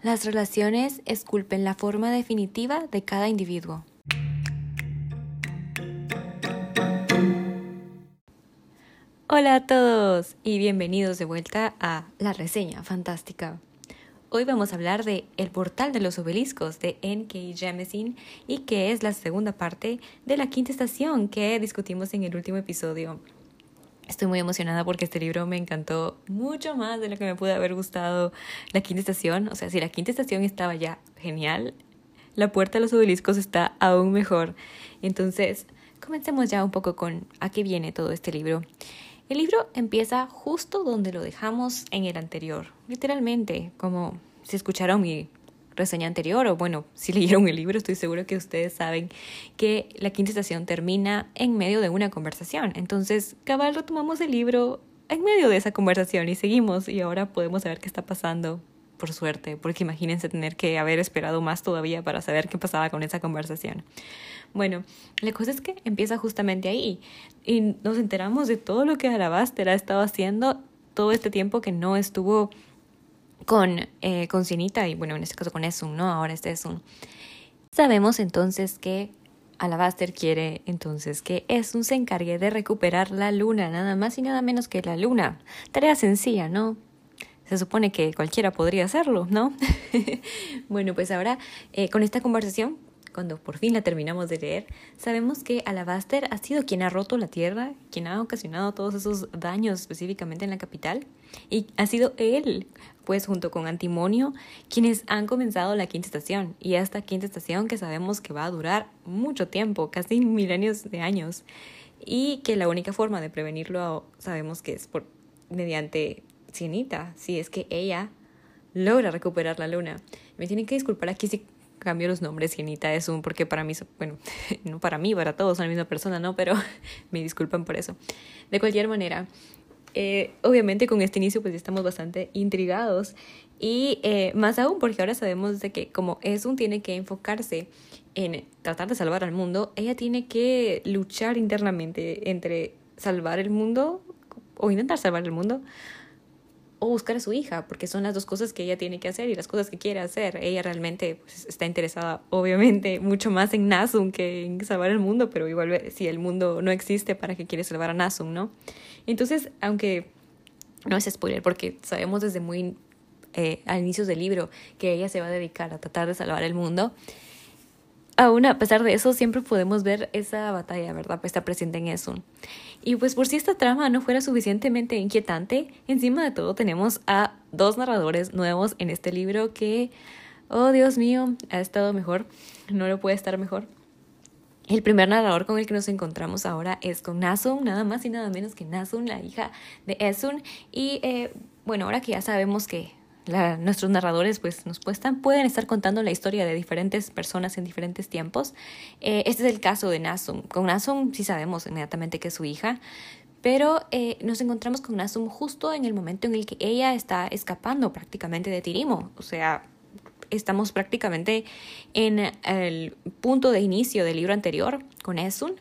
Las relaciones esculpen la forma definitiva de cada individuo. Hola a todos y bienvenidos de vuelta a La Reseña Fantástica. Hoy vamos a hablar de El portal de los obeliscos de N.K. Jemisin y que es la segunda parte de la quinta estación que discutimos en el último episodio. Estoy muy emocionada porque este libro me encantó mucho más de lo que me pudo haber gustado la quinta estación. O sea, si la quinta estación estaba ya genial, la puerta de los obeliscos está aún mejor. Entonces, comencemos ya un poco con a qué viene todo este libro. El libro empieza justo donde lo dejamos en el anterior, literalmente, como si escucharon mi reseña anterior, o bueno, si leyeron el libro, estoy seguro que ustedes saben que la quinta estación termina en medio de una conversación. Entonces, cabal, retomamos el libro en medio de esa conversación y seguimos y ahora podemos saber qué está pasando, por suerte, porque imagínense tener que haber esperado más todavía para saber qué pasaba con esa conversación. Bueno, la cosa es que empieza justamente ahí y nos enteramos de todo lo que Alabaster ha estado haciendo todo este tiempo que no estuvo con, eh, con Cienita y bueno, en este caso con Esun, ¿no? Ahora es Esun. Sabemos entonces que Alabaster quiere entonces que Esun se encargue de recuperar la luna, nada más y nada menos que la luna. Tarea sencilla, ¿no? Se supone que cualquiera podría hacerlo, ¿no? bueno, pues ahora eh, con esta conversación cuando por fin la terminamos de leer, sabemos que Alabaster ha sido quien ha roto la Tierra, quien ha ocasionado todos esos daños específicamente en la capital, y ha sido él, pues junto con Antimonio, quienes han comenzado la quinta estación, y esta quinta estación que sabemos que va a durar mucho tiempo, casi milenios de años, y que la única forma de prevenirlo sabemos que es por mediante Cienita, si es que ella logra recuperar la luna. Me tienen que disculpar aquí si cambio los nombres, Genita es un, porque para mí, bueno, no para mí, para todos son la misma persona, ¿no? Pero me disculpan por eso. De cualquier manera, eh, obviamente con este inicio pues estamos bastante intrigados y eh, más aún porque ahora sabemos de que como Esun tiene que enfocarse en tratar de salvar al mundo, ella tiene que luchar internamente entre salvar el mundo o intentar salvar el mundo o buscar a su hija, porque son las dos cosas que ella tiene que hacer y las cosas que quiere hacer. Ella realmente pues, está interesada, obviamente, mucho más en Nasum que en salvar el mundo, pero igual si el mundo no existe, ¿para qué quiere salvar a Nasum, no? Entonces, aunque no es spoiler, porque sabemos desde muy eh, al inicio del libro que ella se va a dedicar a tratar de salvar el mundo, aún a pesar de eso, siempre podemos ver esa batalla, ¿verdad? Pues está presente en eso. Y pues por si esta trama no fuera suficientemente inquietante, encima de todo tenemos a dos narradores nuevos en este libro que, oh Dios mío, ha estado mejor, no lo puede estar mejor. El primer narrador con el que nos encontramos ahora es con Nasun, nada más y nada menos que Nasun, la hija de Esun. Y eh, bueno, ahora que ya sabemos que nuestros narradores pues nos pueden estar contando la historia de diferentes personas en diferentes tiempos. Eh, este es el caso de Nasum. Con Nasum sí sabemos inmediatamente que es su hija, pero eh, nos encontramos con Nasum justo en el momento en el que ella está escapando prácticamente de Tirimo. O sea, estamos prácticamente en el punto de inicio del libro anterior con Esun,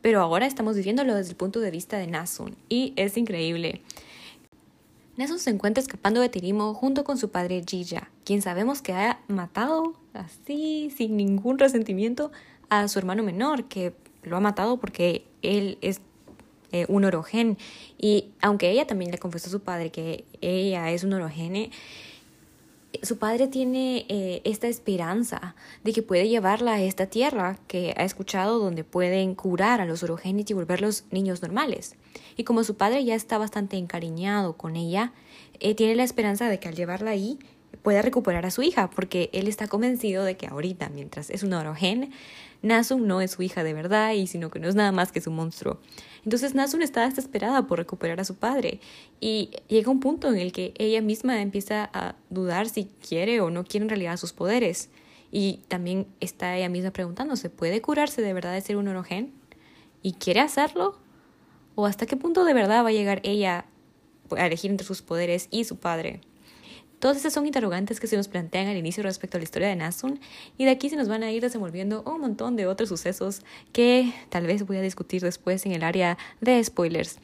pero ahora estamos viviéndolo desde el punto de vista de Nasun y es increíble. Nessun se encuentra escapando de Tirimo junto con su padre Jija, quien sabemos que ha matado así, sin ningún resentimiento, a su hermano menor, que lo ha matado porque él es eh, un orogen. Y aunque ella también le confesó a su padre que ella es un orogene, su padre tiene eh, esta esperanza de que puede llevarla a esta tierra que ha escuchado donde pueden curar a los orogénitos y volverlos niños normales. Y como su padre ya está bastante encariñado con ella, eh, tiene la esperanza de que al llevarla ahí pueda recuperar a su hija, porque él está convencido de que ahorita, mientras es un orogen, Nasum no es su hija de verdad y sino que no es nada más que su monstruo. Entonces Nasum está desesperada por recuperar a su padre y llega un punto en el que ella misma empieza a dudar si quiere o no quiere en realidad sus poderes. Y también está ella misma preguntándose, ¿puede curarse de verdad de ser un orogen? ¿Y quiere hacerlo? ¿O hasta qué punto de verdad va a llegar ella a elegir entre sus poderes y su padre? Todas estas son interrogantes que se nos plantean al inicio respecto a la historia de Nasun y de aquí se nos van a ir desenvolviendo un montón de otros sucesos que tal vez voy a discutir después en el área de spoilers.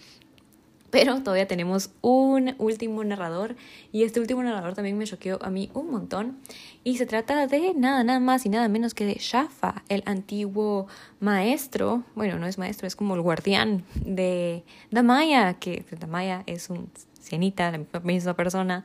Pero todavía tenemos un último narrador y este último narrador también me choqueó a mí un montón. Y se trata de nada, nada más y nada menos que de Shafa, el antiguo maestro, bueno, no es maestro, es como el guardián de Damaya, que Damaya es un cienita, la misma persona,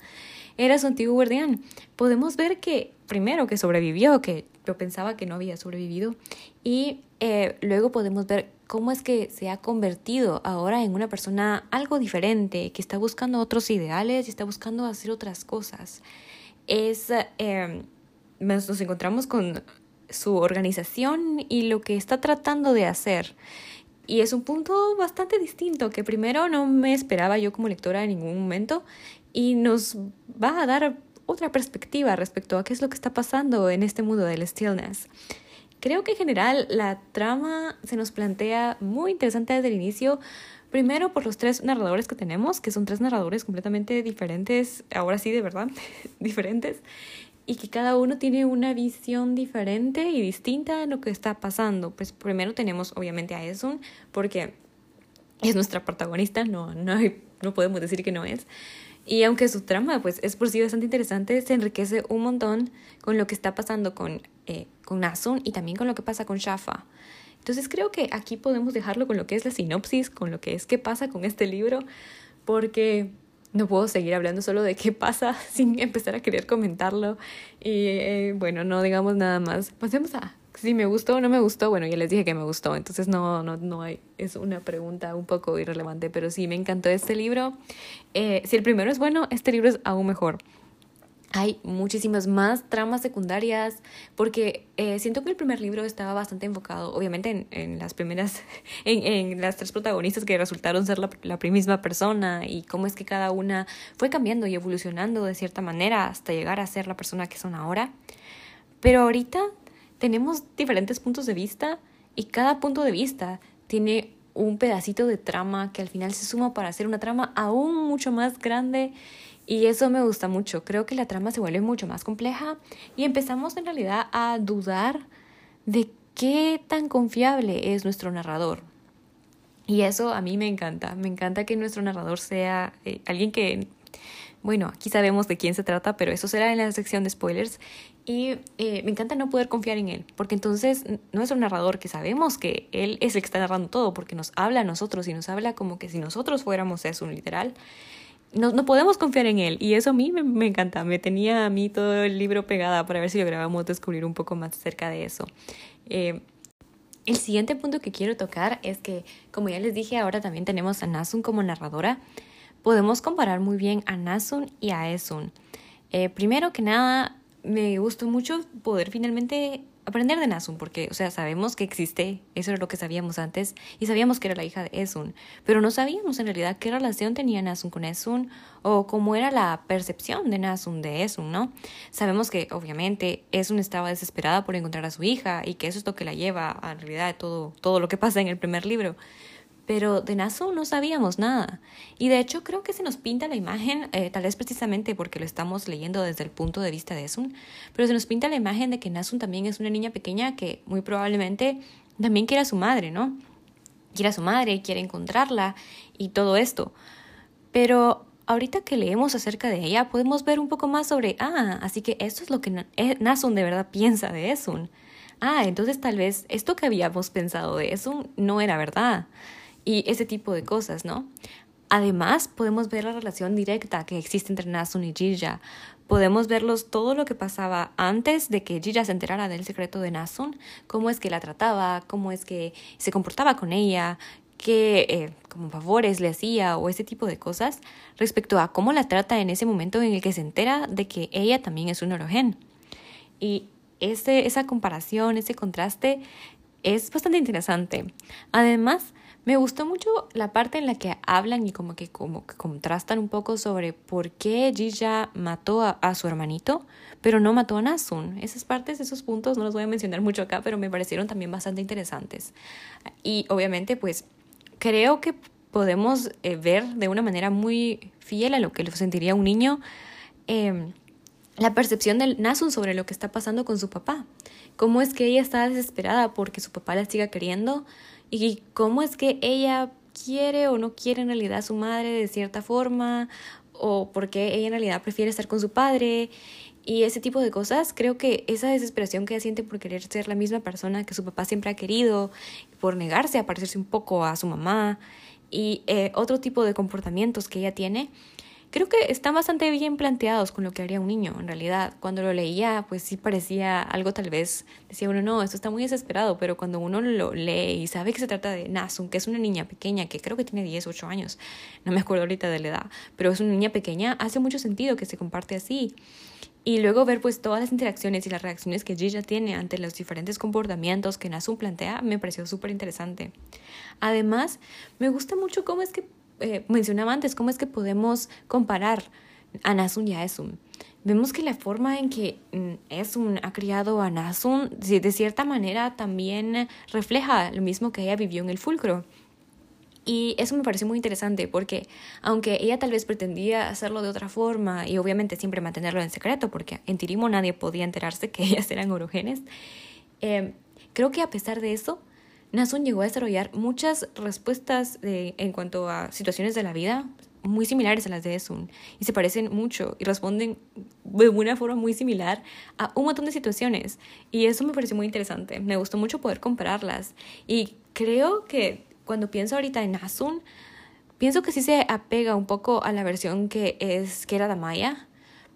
era su antiguo guardián. Podemos ver que primero que sobrevivió, que yo pensaba que no había sobrevivido, y eh, luego podemos ver cómo es que se ha convertido ahora en una persona algo diferente, que está buscando otros ideales y está buscando hacer otras cosas. Es, em, nos encontramos con su organización y lo que está tratando de hacer. Y es un punto bastante distinto que primero no me esperaba yo como lectora en ningún momento y nos va a dar otra perspectiva respecto a qué es lo que está pasando en este mundo del stillness. Creo que en general la trama se nos plantea muy interesante desde el inicio. Primero por los tres narradores que tenemos, que son tres narradores completamente diferentes, ahora sí de verdad, diferentes, y que cada uno tiene una visión diferente y distinta de lo que está pasando. Pues primero tenemos obviamente a Esun, porque es nuestra protagonista, no, no, no podemos decir que no es. Y aunque su trama pues, es por sí bastante interesante, se enriquece un montón con lo que está pasando con, eh, con Nasun y también con lo que pasa con Shafa. Entonces creo que aquí podemos dejarlo con lo que es la sinopsis, con lo que es qué pasa con este libro, porque no puedo seguir hablando solo de qué pasa sin empezar a querer comentarlo. Y eh, bueno, no digamos nada más. Pasemos a si me gustó o no me gustó, bueno, ya les dije que me gustó, entonces no, no, no hay, es una pregunta un poco irrelevante, pero sí, me encantó este libro. Eh, si el primero es bueno, este libro es aún mejor. Hay muchísimas más tramas secundarias porque eh, siento que el primer libro estaba bastante enfocado, obviamente, en, en las primeras, en, en, las tres protagonistas que resultaron ser la, la misma persona y cómo es que cada una fue cambiando y evolucionando de cierta manera hasta llegar a ser la persona que son ahora. Pero ahorita tenemos diferentes puntos de vista y cada punto de vista tiene un pedacito de trama que al final se suma para hacer una trama aún mucho más grande y eso me gusta mucho. Creo que la trama se vuelve mucho más compleja y empezamos en realidad a dudar de qué tan confiable es nuestro narrador. Y eso a mí me encanta. Me encanta que nuestro narrador sea eh, alguien que bueno, aquí sabemos de quién se trata, pero eso será en la sección de spoilers. Y eh, me encanta no poder confiar en él, porque entonces no es un narrador que sabemos que él es el que está narrando todo, porque nos habla a nosotros y nos habla como que si nosotros fuéramos eso, literal. No, no podemos confiar en él y eso a mí me, me, encanta. Me tenía a mí todo el libro pegada para ver si lográbamos descubrir un poco más acerca de eso. Eh, el siguiente punto que quiero tocar es que, como ya les dije, ahora también tenemos a Nasun como narradora podemos comparar muy bien a Nasun y a Esun. Eh, primero que nada, me gustó mucho poder finalmente aprender de Nasun, porque, o sea, sabemos que existe, eso era lo que sabíamos antes, y sabíamos que era la hija de Esun, pero no sabíamos en realidad qué relación tenía Nasun con Esun o cómo era la percepción de Nasun de Esun, ¿no? Sabemos que, obviamente, Esun estaba desesperada por encontrar a su hija y que eso es lo que la lleva a en realidad todo, todo lo que pasa en el primer libro, pero de Nasu no sabíamos nada. Y de hecho creo que se nos pinta la imagen, eh, tal vez precisamente porque lo estamos leyendo desde el punto de vista de Esun, pero se nos pinta la imagen de que Nasun también es una niña pequeña que muy probablemente también quiere a su madre, ¿no? Quiere a su madre, quiere encontrarla y todo esto. Pero ahorita que leemos acerca de ella, podemos ver un poco más sobre, ah, así que esto es lo que eh, Nasun de verdad piensa de Esun. Ah, entonces tal vez esto que habíamos pensado de Esun no era verdad y ese tipo de cosas, ¿no? Además, podemos ver la relación directa que existe entre Nasun y Jija. Podemos verlos todo lo que pasaba antes de que Jija se enterara del secreto de Nasun, cómo es que la trataba, cómo es que se comportaba con ella, qué eh, como favores le hacía o ese tipo de cosas, respecto a cómo la trata en ese momento en el que se entera de que ella también es un orogen. Y ese, esa comparación, ese contraste es bastante interesante. Además, me gustó mucho la parte en la que hablan y como que, como que contrastan un poco sobre por qué Jija mató a, su hermanito, pero no mató a Nasun. Esas partes, esos puntos, no los voy a mencionar mucho acá, pero me parecieron también bastante interesantes. Y obviamente, pues, creo que podemos eh, ver de una manera muy fiel a lo que lo sentiría un niño eh, la percepción de Nasun sobre lo que está pasando con su papá. Cómo es que ella está desesperada porque su papá la siga queriendo y cómo es que ella quiere o no quiere en realidad a su madre de cierta forma o por qué ella en realidad prefiere estar con su padre y ese tipo de cosas, creo que esa desesperación que ella siente por querer ser la misma persona que su papá siempre ha querido, por negarse a parecerse un poco a su mamá y eh, otro tipo de comportamientos que ella tiene, creo que están bastante bien planteados con lo que haría un niño, en realidad. Cuando lo leía, pues sí parecía algo tal vez, decía uno, no, esto está muy desesperado, pero cuando uno lo lee y sabe que se trata de Nasun, que es una niña pequeña, que creo que tiene 10, 8 años, no me acuerdo ahorita de la edad, pero es una niña pequeña, hace mucho sentido que se comparte así. Y luego ver pues todas las interacciones y las reacciones que Gilla tiene ante los diferentes comportamientos que Nasun plantea me pareció súper interesante. Además, me gusta mucho cómo es que eh, mencionaba antes, cómo es que podemos comparar a Nasun y a Esun. Vemos que la forma en que mm, Esun ha criado a Nasun, de cierta manera, también refleja lo mismo que ella vivió en el fulcro. Y eso me pareció muy interesante porque aunque ella tal vez pretendía hacerlo de otra forma y obviamente siempre mantenerlo en secreto porque en Tirimo nadie podía enterarse que ellas eran orogenes, eh, creo que a pesar de eso Nasun llegó a desarrollar muchas respuestas en cuanto a situaciones de la vida muy similares a las de Esun y se parecen mucho y responden de una forma muy similar a un montón de situaciones y eso me pareció muy interesante. Me gustó mucho poder compararlas y creo que cuando pienso ahorita en Nasun, pienso que sí se apega un poco a la versión que es que era Damaya,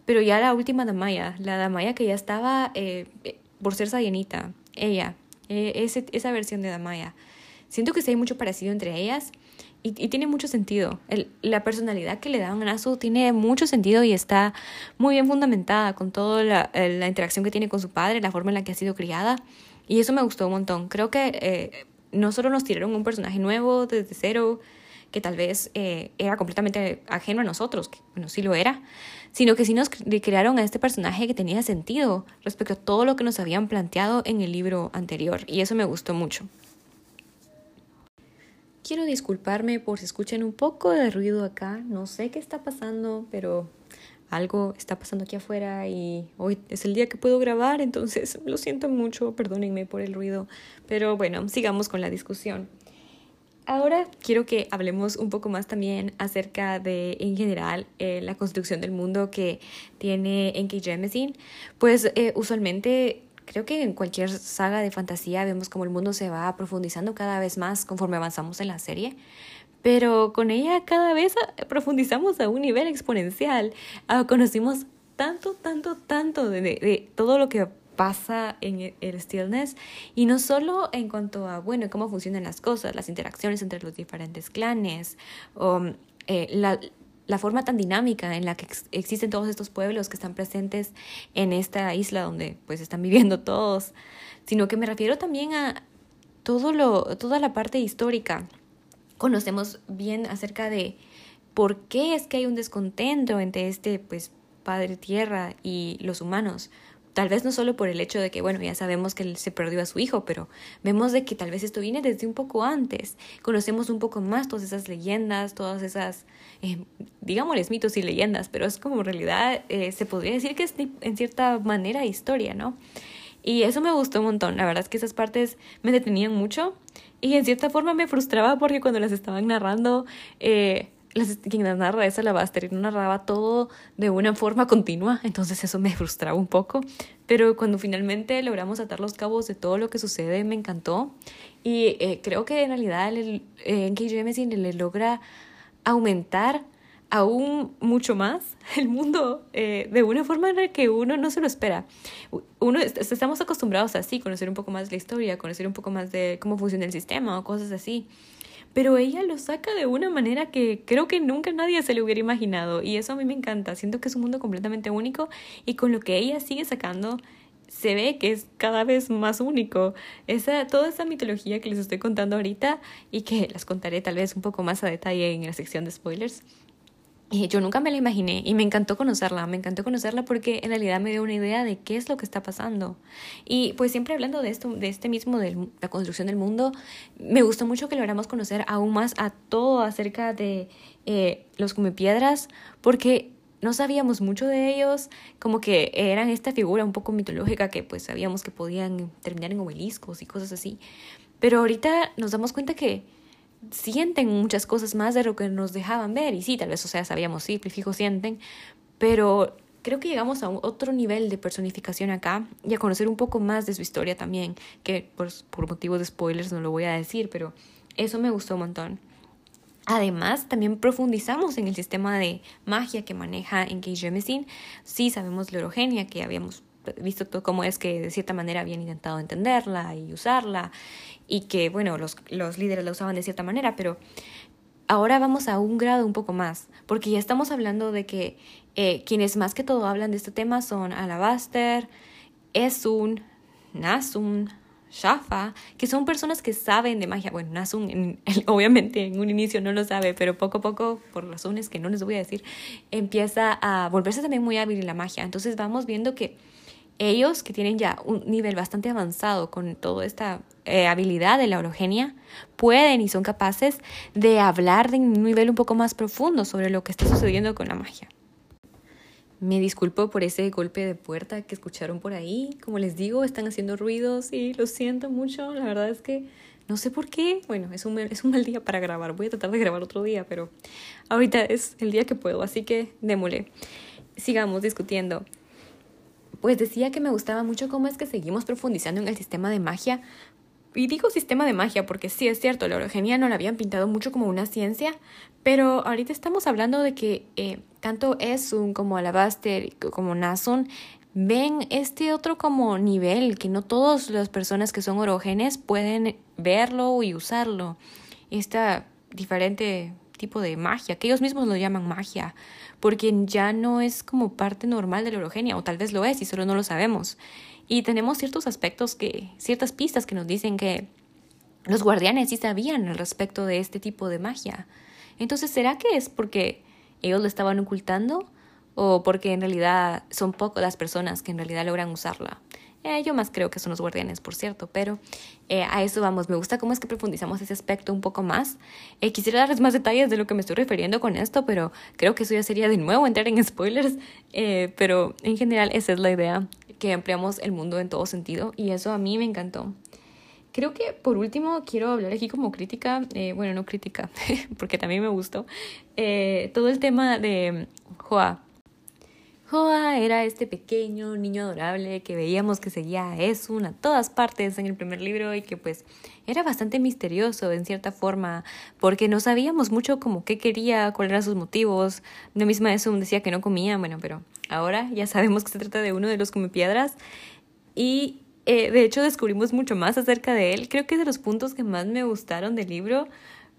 pero ya la última Damaya, la Damaya que ya estaba eh, por ser Sayenita, ella eh, esa versión de Damaya. Siento que sí hay mucho parecido entre ellas y, tiene mucho sentido. la personalidad que le da a Nasu tiene mucho sentido y está muy bien fundamentada con toda la, la, interacción que tiene con su padre, la forma en la que ha sido criada. Y eso me gustó un montón. Creo que eh, no solo nos tiraron un personaje nuevo desde cero, que tal vez eh, era completamente ajeno a nosotros, que bueno, sí lo era, sino que sí nos crearon a este personaje que tenía sentido respecto a todo lo que nos habían planteado en el libro anterior, y eso me gustó mucho. Quiero disculparme por si escuchan un poco de ruido acá, no sé qué está pasando, pero algo está pasando aquí afuera y hoy es el día que puedo grabar, entonces lo siento mucho, perdónenme por el ruido, pero bueno, sigamos con la discusión. Ahora quiero que hablemos un poco más también acerca de, en general, eh, la construcción del mundo que tiene Enki Jemisin. Pues eh, usualmente creo que en cualquier saga de fantasía vemos como el mundo se va profundizando cada vez más conforme avanzamos en la serie. Pero con ella cada vez profundizamos a un nivel exponencial. Ah, conocimos tanto, tanto, tanto de, de todo lo que pasa en e-, el stillness. Y no solo en cuanto a bueno cómo funcionan las cosas las interacciones entre los diferentes clanes o eh, la, la forma tan dinámica en la que existen todos estos pueblos que están presentes en esta isla donde pues están viviendo todos sino que me refiero también a todo lo toda la parte histórica. Conocemos bien acerca de por qué es que hay un descontento entre este pues padre tierra y los humanos Tal vez no solo por el hecho de que, bueno, ya sabemos que él se perdió a su hijo, pero vemos de que tal vez esto viene desde un poco antes. Conocemos un poco más todas esas leyendas, todas esas, eh, digámosles mitos y leyendas, pero es como en realidad eh, se podría decir que es en cierta manera historia, ¿no? Y eso me gustó un montón. La verdad es que esas partes me detenían mucho y en cierta forma me frustraba porque cuando las estaban narrando, eh, quien las narra esa la no narraba todo de una forma continua, entonces eso me frustraba un poco, pero cuando finalmente logramos atar los cabos de todo lo que sucede me encantó. Y eh, creo que en realidad el, eh, en KJ le logra aumentar aún mucho más el mundo eh, de una forma en la que uno no se lo espera. Uno estamos acostumbrados así, conocer un poco más la historia, conocer un poco más de cómo funciona el sistema o cosas así pero ella lo saca de una manera que creo que nunca nadie se le hubiera imaginado y eso a mí me encanta, siento que es un mundo completamente único y con lo que ella sigue sacando se ve que es cada vez más único. Esa, toda esa mitología que les estoy contando ahorita y que las contaré tal vez un poco más a detalle en la sección de spoilers, yo nunca me la imaginé y me encantó conocerla, me encantó conocerla porque en realidad me dio una idea de qué es lo que está pasando. Y pues siempre hablando de esto, de este mismo, de la construcción del mundo, me gustó mucho que logramos conocer aún más a todo acerca de eh, los piedras porque no sabíamos mucho de ellos, como que eran esta figura un poco mitológica que pues sabíamos que podían terminar en obeliscos y cosas así. Pero ahorita nos damos cuenta que sienten muchas cosas más de lo que nos dejaban ver. Y sí, tal vez, o sea, sabíamos, sí, fijo sienten, pero creo que llegamos a otro nivel de personificación acá y a conocer un poco más de su historia también, que por, por motivos de spoilers no lo voy a decir, pero eso me gustó un montón. Además, también profundizamos en el sistema de magia que maneja en Kei Jemisin. Sí sabemos la orogenia, que habíamos visto cómo es que de cierta manera habían intentado entenderla y usarla y que, bueno, los, los líderes la usaban de cierta manera, pero ahora vamos a un grado un poco más, porque ya estamos hablando de que eh, quienes más que todo hablan de este tema son Alabaster, Esun, Nasun, Shafa, que son personas que saben de magia. Bueno, Nasun obviamente en un inicio no lo sabe, pero poco a poco, por razones que no les voy a decir, empieza a volverse también muy hábil en la magia. Entonces vamos viendo que ellos que tienen ya un nivel bastante avanzado con toda esta eh, habilidad de la orogenia, pueden y son capaces de hablar de un nivel un poco más profundo sobre lo que está sucediendo con la magia. Me disculpo por ese golpe de puerta que escucharon por ahí. Como les digo, están haciendo ruidos y lo siento mucho. La verdad es que no sé por qué. Bueno, es un, es un mal día para grabar. Voy a tratar de grabar otro día, pero ahorita es el día que puedo, así que démosle. Sigamos discutiendo pues decía que me gustaba mucho cómo es que seguimos profundizando en el sistema de magia. Y digo sistema de magia porque sí es cierto, la orogenia no la habían pintado mucho como una ciencia, pero ahorita estamos hablando de que eh, tanto Esun como Alabaster como Nasun ven este otro como nivel, que no todas las personas que son orogenes pueden verlo y usarlo. Esta diferente tipo de magia, que ellos mismos lo llaman magia, porque ya no es como parte normal de la orogenia, o tal vez lo es y solo no lo sabemos. Y tenemos ciertos aspectos que, ciertas pistas que nos dicen que los guardianes sí sabían al respecto de este tipo de magia. Entonces, ¿será que es porque ellos lo estaban ocultando? ¿O porque en realidad son pocas las personas que en realidad logran usarla? Eh, yo más creo que son los guardianes, por cierto, pero eh, a eso vamos. Me gusta cómo es que profundizamos ese aspecto un poco más. Eh, quisiera darles más detalles de lo que me estoy refiriendo con esto, pero creo que eso ya sería de nuevo entrar en spoilers. pero en general esa es la idea, que ampliamos el mundo en todo sentido y eso a mí me encantó. Creo que por último quiero hablar aquí como crítica, bueno, no crítica, porque también me gustó, todo el tema de Joa Joa era este pequeño niño adorable que veíamos que seguía a Esun a todas partes en el primer libro y que pues era bastante misterioso en cierta forma porque no sabíamos mucho como qué quería, cuáles eran sus motivos. La misma Esun decía que no comía, bueno, pero ahora ya sabemos que se trata de uno de los piedras y eh, de hecho descubrimos mucho más acerca de él. Creo que de los puntos que más me gustaron del libro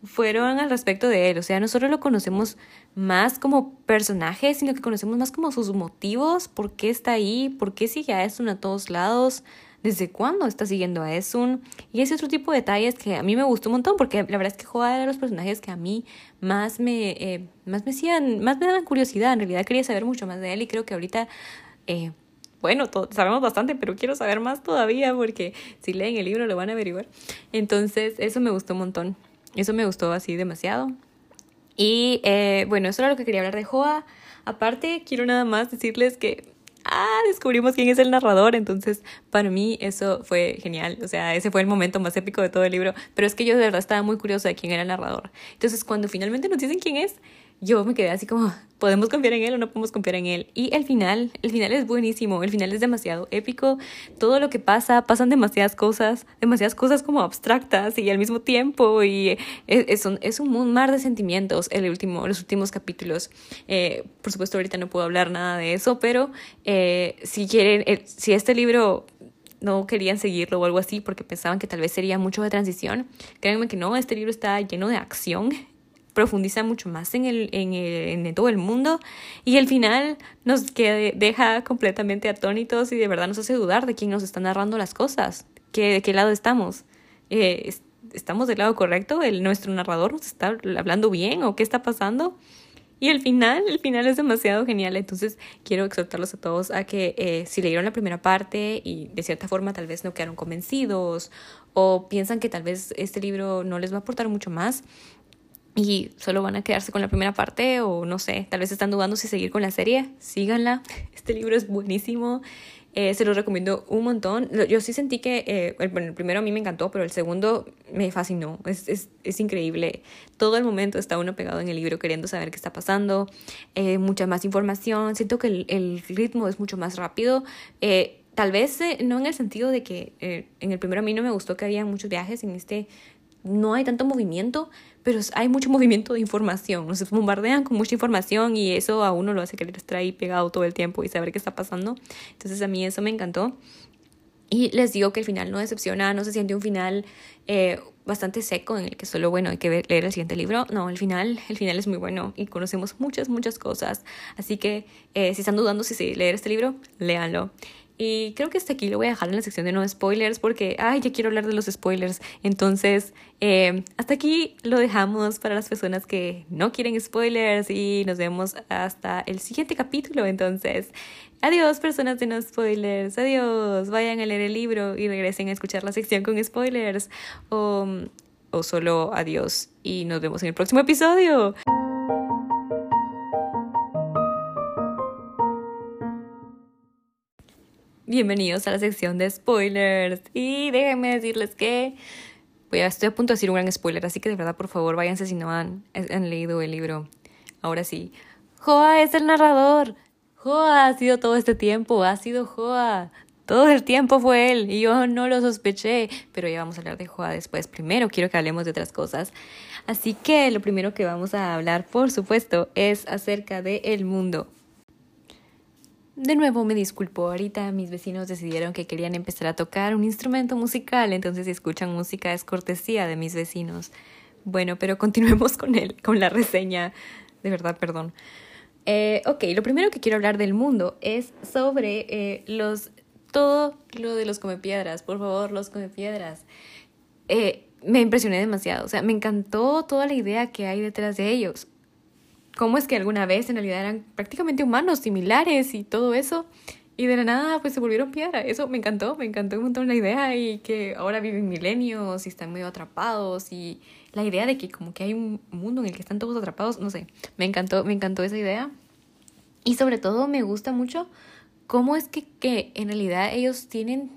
fueron al respecto de él. O sea, no solo lo conocemos más como personaje, sino que conocemos más como sus motivos, por qué está ahí, por qué sigue a Esun a todos lados, desde cuándo está siguiendo a Esun. Y ese otro tipo de detalles que a mí me gustó un montón, porque la verdad es que Joa era de los personajes que a mí más me, eh, más me hacían, más me daban curiosidad. En realidad quería saber mucho más de él y creo que ahorita... Eh, bueno, sabemos bastante, pero quiero saber más todavía porque si leen el libro lo van a averiguar. Entonces, eso me gustó un montón. Eso me gustó así demasiado. Y eh, bueno, eso era lo que quería hablar de Joa. Aparte, quiero nada más decirles que ah, descubrimos quién es el narrador, entonces para mí eso fue genial, o sea, ese fue el momento más épico de todo el libro, pero es que yo de verdad estaba muy curiosa de quién era el narrador. Entonces, cuando finalmente nos dicen quién es, yo me quedé así como, ¿podemos confiar en él o no podemos confiar en él? Y el final, el final es buenísimo, el final es demasiado épico, todo lo que pasa, pasan demasiadas cosas, demasiadas cosas como abstractas y al mismo tiempo, y es, un, es un mar de sentimientos el último, los últimos capítulos. Eh, por supuesto, ahorita no puedo hablar nada de eso, pero eh, si quieren, eh, si este libro no querían seguirlo o algo así porque pensaban que tal vez sería mucho de transición. Créanme que no, este libro está lleno de acción profundiza mucho más en, el, en, en todo el mundo y al final nos que deja completamente atónitos y de verdad nos hace dudar de quién nos está narrando las cosas, que, de qué lado estamos. Eh, ¿Estamos del lado correcto? ¿El, ¿Nuestro narrador está hablando bien o qué está pasando? Y el final, el final es demasiado genial. Entonces quiero exhortarlos a todos a que eh, si leyeron la primera parte y de cierta forma tal vez no quedaron convencidos o piensan que tal vez este libro no les va a aportar mucho más, y solo van a quedarse con la primera parte o no sé, tal vez están dudando si seguir con la serie, síganla. Este libro es buenísimo Eh, se lo recomiendo un montón. Yo sí sentí que, eh, el, el primero a mí me encantó, pero el segundo me fascinó. Es, es, es, increíble. Todo el momento está uno pegado en el libro queriendo saber qué está pasando. Eh, mucha más información. Siento que el, el ritmo es mucho más rápido. Eh, tal vez no en el sentido de que en el primero a mí no me gustó que había muchos viajes. En este no hay tanto movimiento, pero hay mucho movimiento de información. Nos bombardean con mucha información y eso a uno lo hace querer estar ahí pegado todo el tiempo y saber qué está pasando. Entonces a mí eso me encantó. Y les digo que el final no decepciona, no se siente un final eh, bastante seco en el que solo, bueno, hay que leer el siguiente libro. No, el final, el final es muy bueno y conocemos muchas, muchas cosas. Así que eh, si están dudando si leer este libro, léanlo. Y creo que hasta aquí lo voy a dejar en la sección de no spoilers porque, ay, ya quiero hablar de los spoilers. Entonces, eh, hasta aquí lo dejamos para las personas que no quieren spoilers y nos vemos hasta el siguiente capítulo. Entonces, adiós personas de no spoilers, adiós, vayan a leer el libro y regresen a escuchar la sección con spoilers o, o solo adiós y nos vemos en el próximo episodio. Bienvenidos a la sección de spoilers. Y déjenme decirles que voy a, estoy a punto de decir un gran spoiler, así que de verdad, por favor, váyanse si no han, leído el libro. Ahora sí. Joa es el narrador. Joa ha sido todo este tiempo, ha sido Joa. Todo el tiempo fue él y yo no lo sospeché, pero ya vamos a hablar de Joa después. Primero quiero que hablemos de otras cosas. Así que lo primero que vamos a hablar, por supuesto, es acerca del el mundo. De nuevo me disculpo, ahorita mis vecinos decidieron que querían empezar a tocar un instrumento musical, entonces si escuchan música es cortesía de mis vecinos. Bueno, pero continuemos con él, con la reseña. De verdad, perdón. Eh, ok, lo primero que quiero hablar del mundo es sobre eh, los todo lo de los comepiedras. Por favor, los comepiedras. Eh, me impresioné demasiado. O sea, me encantó toda la idea que hay detrás de ellos cómo es que alguna vez en realidad eran prácticamente humanos, similares y todo eso. Y de la nada, pues se volvieron piedra. Eso me encantó, me encantó un montón la idea y que ahora viven milenios y están medio atrapados y la idea de que como que hay un mundo en el que están todos atrapados, no sé, me encantó, me encantó esa idea. Y sobre todo me gusta mucho cómo es que, que en realidad ellos tienen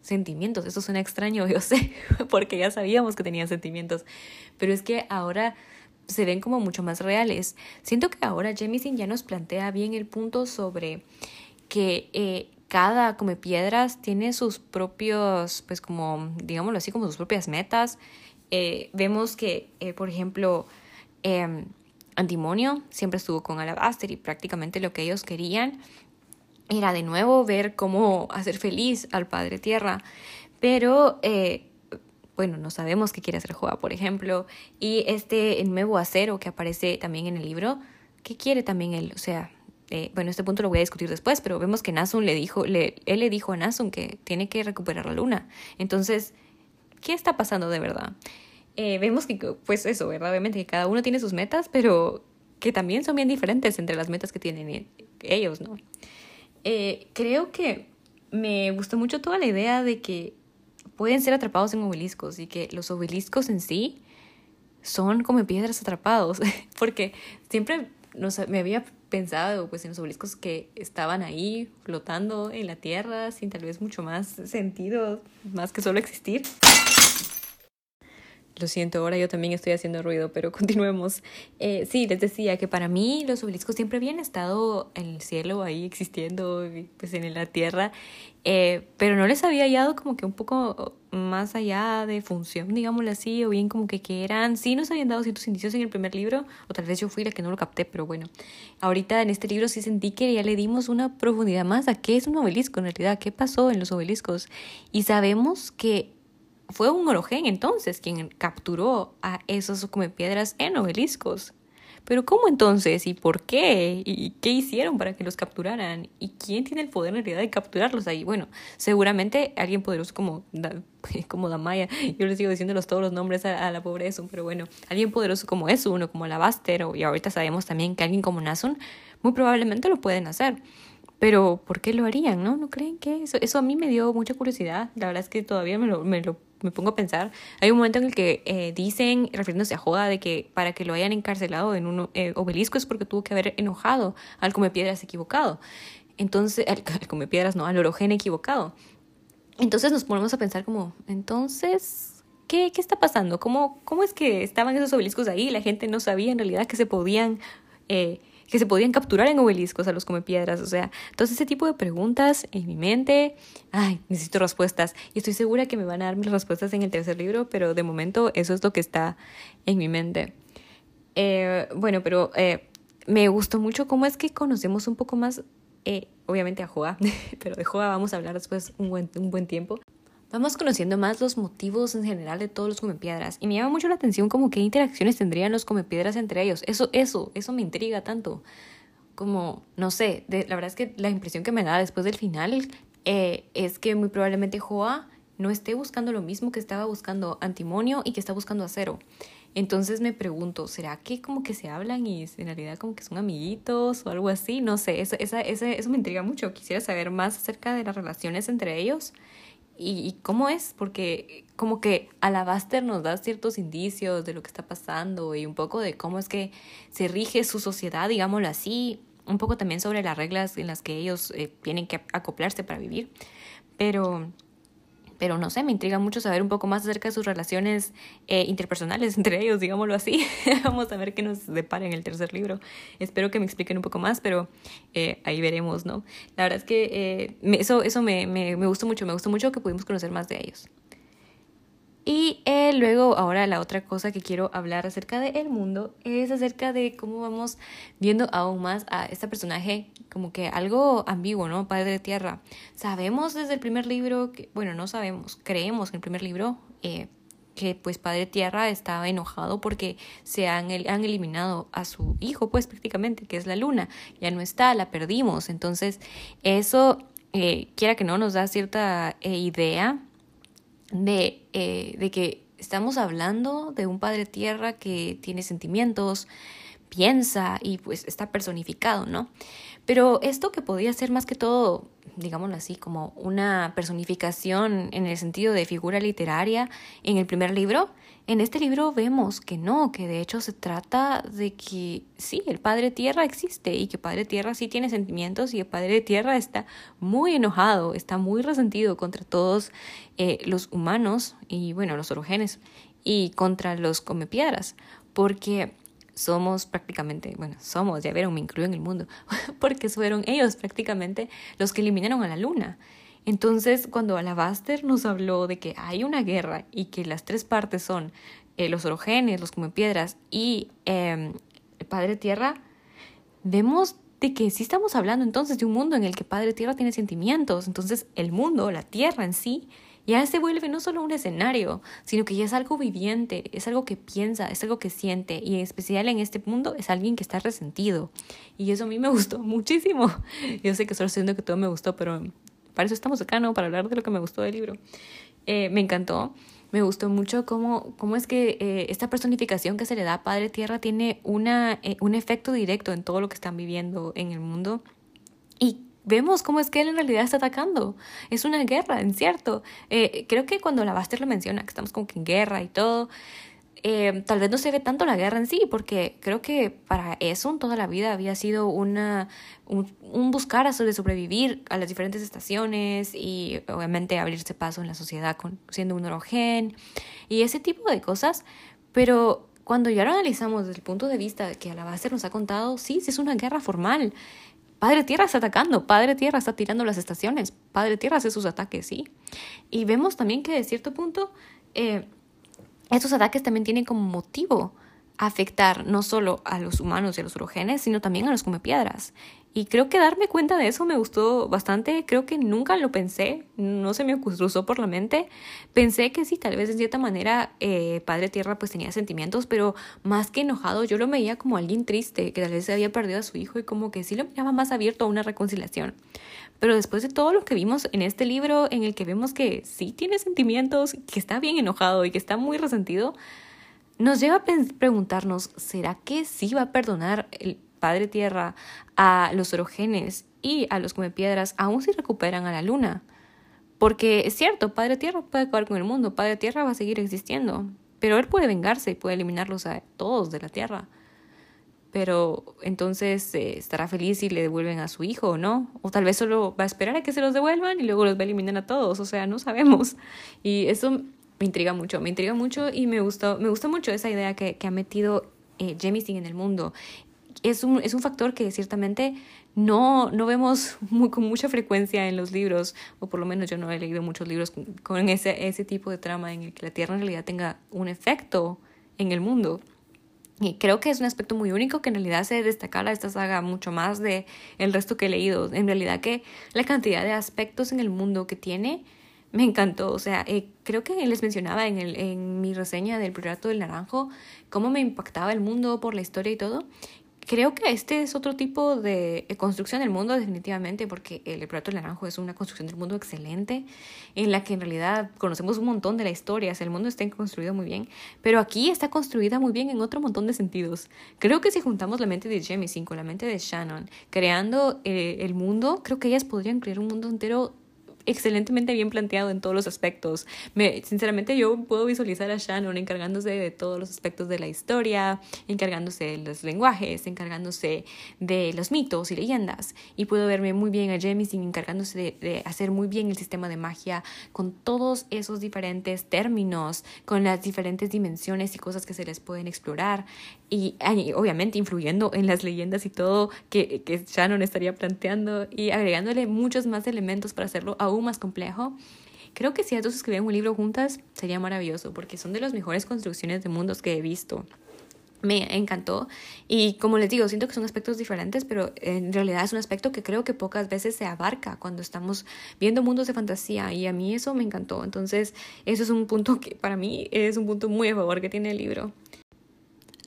sentimientos. Eso suena extraño, yo sé, porque ya sabíamos que tenían sentimientos. Pero es que ahora se ven como mucho más reales. Siento que ahora Jemisin ya nos plantea bien el punto sobre que eh, cada come piedras tiene sus propios, pues como, digámoslo así, como sus propias metas. Eh, vemos que, eh, por ejemplo, em, Antimonio siempre estuvo con Alabaster y prácticamente lo que ellos querían era de nuevo ver cómo hacer feliz al Padre Tierra. Pero bueno, no sabemos qué quiere hacer Joa, por ejemplo, y este nuevo acero que aparece también en el libro, ¿qué quiere también él? O sea, eh, bueno, este punto lo voy a discutir después, pero vemos que Nasun le dijo, le, él le dijo a Nasun que tiene que recuperar la luna. Entonces, ¿qué está pasando de verdad? Eh, vemos que, pues eso, ¿verdad? Obviamente que cada uno tiene sus metas, pero que también son bien diferentes entre las metas que tienen ellos, ¿no? Eh, creo que me gustó mucho toda la idea de que pueden ser atrapados en obeliscos y que los obeliscos en sí son como piedras atrapados, porque siempre no me había pensado pues en los obeliscos que estaban ahí flotando en la tierra sin tal vez mucho más sentido, más que solo existir. Lo siento, ahora yo también estoy haciendo ruido, pero continuemos. Eh, sí, les decía que para mí los obeliscos siempre habían estado en el cielo, ahí existiendo, pues en la tierra, eh, pero no les había hallado como que un poco más allá de función, digámoslo así, o bien como que, que eran, sí nos habían dado ciertos indicios en el primer libro, o tal vez yo fui la que no lo capté, pero bueno, ahorita en este libro sí sentí que ya le dimos una profundidad más a qué es un obelisco en realidad, qué pasó en los obeliscos, y sabemos que fue un orogen entonces quien capturó a esos come piedras en obeliscos. Pero ¿cómo entonces? ¿Y por qué? ¿Y qué hicieron para que los capturaran? ¿Y quién tiene el poder en realidad de capturarlos ahí? Bueno, seguramente alguien poderoso como, como Damaya. Yo le sigo diciéndolos todos los nombres a, la pobre Esun, pero bueno, alguien poderoso como eso, uno como Alabaster, y ahorita sabemos también que alguien como Nasun, muy probablemente lo pueden hacer. Pero ¿por qué lo harían? ¿No? ¿No creen que eso? Eso a mí me dio mucha curiosidad. La verdad es que todavía me lo, me lo me pongo a pensar, hay un momento en el que eh, dicen, refiriéndose a Joda, de que para que lo hayan encarcelado en un eh, obelisco es porque tuvo que haber enojado al come piedras equivocado. entonces, al, come piedras, no, al orogene equivocado. Entonces nos ponemos a pensar como, entonces, ¿qué, qué está pasando? ¿Cómo, ¿Cómo es que estaban esos obeliscos ahí? La gente no sabía en realidad que se podían... Eh, que se podían capturar en obeliscos a los come piedras. O sea, todo ese tipo de preguntas en mi mente, ay, necesito respuestas. Y estoy segura que me van a dar mis respuestas en el tercer libro, pero de momento eso es lo que está en mi mente. Eh, bueno, pero eh, me gustó mucho cómo es que conocemos un poco más, eh, obviamente a Joa, pero de Joa vamos a hablar después un buen, un buen tiempo. Vamos conociendo más los motivos en general de todos los comepiedras y me llama mucho la atención como qué interacciones tendrían los comepiedras entre ellos. Eso, eso, eso me intriga tanto. Como, no sé, la verdad es que la impresión que me da después del final es que muy probablemente Joa no esté buscando lo mismo que estaba buscando Antimonio y que está buscando Acero. Entonces me pregunto, ¿será que como que se hablan y en realidad como que son amiguitos o algo así? No sé, eso, esa, eso me intriga mucho. Quisiera saber más acerca de las relaciones entre ellos y, cómo es, porque como que Alabaster nos da ciertos indicios de lo que está pasando y un poco de cómo es que se rige su sociedad, digámoslo así, un poco también sobre las reglas en las que ellos eh, tienen que acoplarse para vivir. Pero pero no sé, me intriga mucho saber un poco más acerca de sus relaciones eh, interpersonales entre ellos, digámoslo así. Vamos a ver qué nos depara en el tercer libro. Espero que me expliquen un poco más, pero eh, ahí veremos, ¿no? La verdad es que eh, eso, eso me, me, me gustó mucho, me gustó mucho que pudimos conocer más de ellos. Y eh, luego, ahora la otra cosa que quiero hablar acerca del el mundo es acerca de cómo vamos viendo aún más a este personaje como que algo ambiguo, ¿no? Padre de Tierra. Sabemos desde el primer libro, que, bueno, no sabemos, creemos en el primer libro eh, que pues Padre Tierra estaba enojado porque se han, han eliminado a su hijo, pues prácticamente, que es la luna. Ya no está, la perdimos. Entonces, eso, eh, quiera que no, nos da cierta idea de, eh, de que estamos hablando de un Padre Tierra que tiene sentimientos, piensa y pues está personificado, ¿no? Pero esto que podía ser más que todo, digámoslo así, como una personificación en el sentido de figura literaria en el primer libro, en este libro vemos que no, que de hecho se trata de que sí, el Padre Tierra existe y que Padre Tierra sí tiene sentimientos y el Padre Tierra está muy enojado, está muy resentido contra todos eh, los humanos y bueno, los orogenes y contra los comepiedras, porque somos prácticamente, bueno, somos, ya vieron, me incluyo en el mundo, porque fueron ellos prácticamente los que eliminaron a la luna. Entonces, cuando Alabaster nos habló de que hay una guerra y que las tres partes son eh, los orogenes, los piedras y em, el Padre Tierra, vemos de que sí estamos hablando entonces de un mundo en el que Padre Tierra tiene sentimientos. Entonces, el mundo, la Tierra en sí, ya se vuelve no solo un escenario, sino que ya es algo viviente, es algo que piensa, es algo que siente, y en especial en este mundo es alguien que está resentido. Y eso a mí me gustó muchísimo. Yo sé que solo estoy diciendo que todo me gustó, pero para eso estamos acá, ¿no? Para hablar de lo que me gustó del libro. Eh, me encantó. Me gustó mucho cómo, cómo es que eh, esta personificación que se le da a Padre Tierra tiene una, eh, un efecto directo en todo lo que están viviendo en el mundo. Y vemos cómo es que él en realidad está atacando. Es una guerra, en cierto. creo que cuando la Baster lo menciona, que estamos como que en guerra y todo, eh, tal vez no se ve tanto la guerra en sí, porque creo que para eso toda la vida había sido una, un, un buscar de sobrevivir a las diferentes estaciones y obviamente abrirse paso en la sociedad con, siendo un orogen y ese tipo de cosas. Pero cuando ya lo analizamos desde el punto de vista que a la base nos ha contado, sí, sí es una guerra formal. Padre Tierra está atacando, Padre Tierra está tirando las estaciones, Padre Tierra hace sus ataques, sí. Y vemos también que de cierto punto... Eh, estos ataques también tienen como motivo afectar no solo a los humanos y a los orogenes, sino también a los comepiedras. Y creo que darme cuenta de eso me gustó bastante. Creo que nunca lo pensé, no se me cruzó por la mente. Pensé que sí, tal vez en cierta manera eh, Padre Tierra pues tenía sentimientos, pero más que enojado, yo lo veía como alguien triste, que tal vez se había perdido a su hijo y como que sí lo miraba más abierto a una reconciliación. Pero después de todo lo que vimos en este libro, en el que vemos que sí tiene sentimientos, que está bien enojado y que está muy resentido, nos lleva a preguntarnos, ¿será que sí va a perdonar el Padre Tierra a los orogenes y a los piedras aún si recuperan a la luna? Porque es cierto, Padre Tierra puede acabar con el mundo, Padre Tierra va a seguir existiendo, pero él puede vengarse y puede eliminarlos a todos de la Tierra. pero entonces eh, estará feliz si le devuelven a su hijo o no, o tal vez solo va a esperar a que se los devuelvan y luego los va a eliminar a todos, o sea, no sabemos. Y eso me intriga mucho, me intriga mucho y me gustó, me gusta mucho esa idea que, que ha metido eh, Jemisin en el mundo. Es un, es un factor que ciertamente no, no vemos muy, con mucha frecuencia en los libros, o por lo menos yo no he leído muchos libros con, con ese, ese tipo de trama en el que la Tierra en realidad tenga un efecto en el mundo. Y creo que es un aspecto muy único que en realidad se destaca esta saga mucho más de el resto que he leído. En realidad que la cantidad de aspectos en el mundo que tiene me encantó. O sea, eh, creo que les mencionaba en, el, en mi reseña del Priorato del Naranjo cómo me impactaba el mundo por la historia y todo creo que este es otro tipo de construcción del mundo definitivamente porque el Prato del Naranjo es una construcción del mundo excelente en la que en realidad conocemos un montón de la historia, el mundo está construido muy bien, pero aquí está construida muy bien en otro montón de sentidos. Creo que si juntamos la mente de Jemisin con la mente de Shannon, creando eh, el mundo, creo que ellas podrían crear un mundo entero excelentemente bien planteado en todos los aspectos. Me, sinceramente yo puedo visualizar a Shannon encargándose de todos los aspectos de la historia, encargándose de los lenguajes, encargándose de los mitos y leyendas. Y puedo verme muy bien a Jemisin encargándose de hacer muy bien el sistema de magia con todos esos diferentes términos, con las diferentes dimensiones y cosas que se les pueden explorar. Y, obviamente influyendo en las leyendas y todo que, que Shannon estaría planteando y agregándole muchos más elementos para hacerlo aún más complejo. Creo que si ellas dos escribieran un libro juntas sería maravilloso porque son de las mejores construcciones de mundos que he visto. Me encantó y como les digo, siento que son aspectos diferentes, pero en realidad es un aspecto que creo que pocas veces se abarca cuando estamos viendo mundos de fantasía y a mí eso me encantó. Entonces, eso es un punto que para mí es un punto muy a favor que tiene el libro.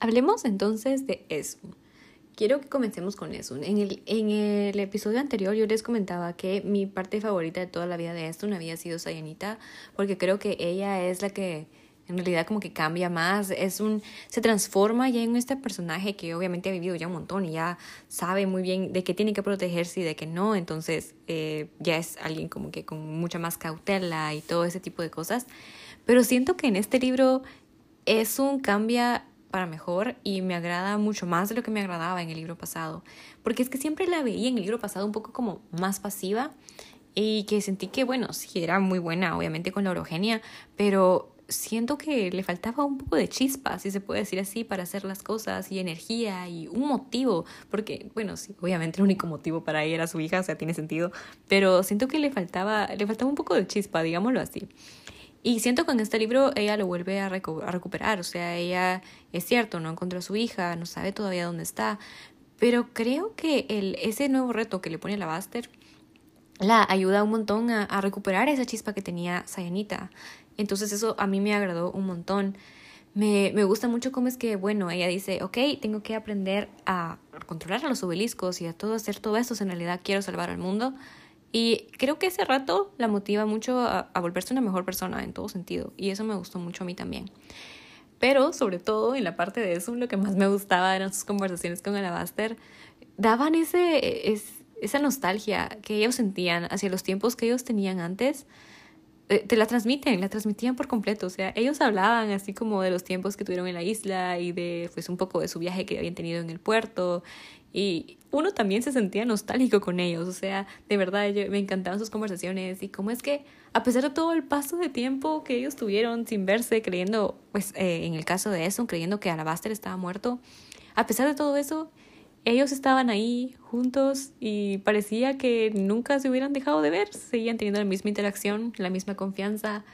Hablemos entonces de eso. Quiero que comencemos con eso. En el, en el episodio anterior yo les comentaba que mi parte favorita de toda la vida de esto no había sido Sayanita, porque creo que ella es la que en realidad como que cambia más, es un se transforma ya en este personaje que obviamente ha vivido ya un montón y ya sabe muy bien de qué tiene que protegerse y de qué no, entonces eh, ya es alguien como que con mucha más cautela y todo ese tipo de cosas. Pero siento que en este libro es un cambia para mejor y me agrada mucho más de lo que me agradaba en el libro pasado, porque es que siempre la veía en el libro pasado un poco como más pasiva y que sentí que, bueno, sí era muy buena, obviamente con la orogenia, pero siento que le faltaba un poco de chispa, si se puede decir así, para hacer las cosas y energía y un motivo, porque, bueno, sí, obviamente el único motivo para ella era su hija, o sea, tiene sentido, pero siento que le faltaba, le faltaba un poco de chispa, digámoslo así. Y siento que en este libro ella lo vuelve a, recuperar, o sea, ella es cierto, no encontró a su hija, no sabe todavía dónde está, pero creo que el, ese nuevo reto que le pone la Baster la ayuda un montón a, a recuperar esa chispa que tenía Sayanita. Entonces eso a mí me agradó un montón. Me, me, gusta mucho cómo es que, bueno, ella dice, ok, tengo que aprender a controlar a los obeliscos y a todo hacer todo esto, en realidad quiero salvar al mundo. Y creo que ese rato la motiva mucho a, volverse una mejor persona en todo sentido. Y eso me gustó mucho a mí también. Pero sobre todo en la parte de eso, lo que más me gustaba eran sus conversaciones con Alabaster. Daban ese, esa nostalgia que ellos sentían hacia los tiempos que ellos tenían antes. Eh, te la transmiten, la transmitían por completo. O sea, ellos hablaban así como de los tiempos que tuvieron en la isla y de pues un poco de su viaje que habían tenido en el puerto y uno también se sentía nostálgico con ellos, o sea, de verdad me encantaban sus conversaciones y cómo es que a pesar de todo el paso de tiempo que ellos tuvieron sin verse, creyendo, pues eh, en el caso de eso, creyendo que Alabaster estaba muerto, a pesar de todo eso, ellos estaban ahí juntos y parecía que nunca se hubieran dejado de ver, seguían teniendo la misma interacción, la misma confianza,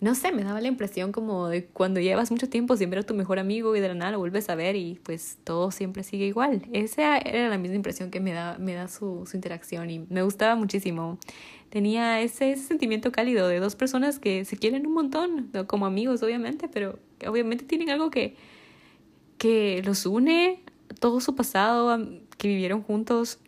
no sé, me daba la impresión como de cuando llevas mucho tiempo sin ver a tu mejor amigo y de la nada lo vuelves a ver y pues todo siempre sigue igual. Esa era la misma impresión que me da, me da su, su interacción y me gustaba muchísimo. Tenía ese, ese, sentimiento cálido de dos personas que se quieren un montón, como amigos obviamente, pero obviamente tienen algo que, que los une, todo su pasado, que vivieron juntos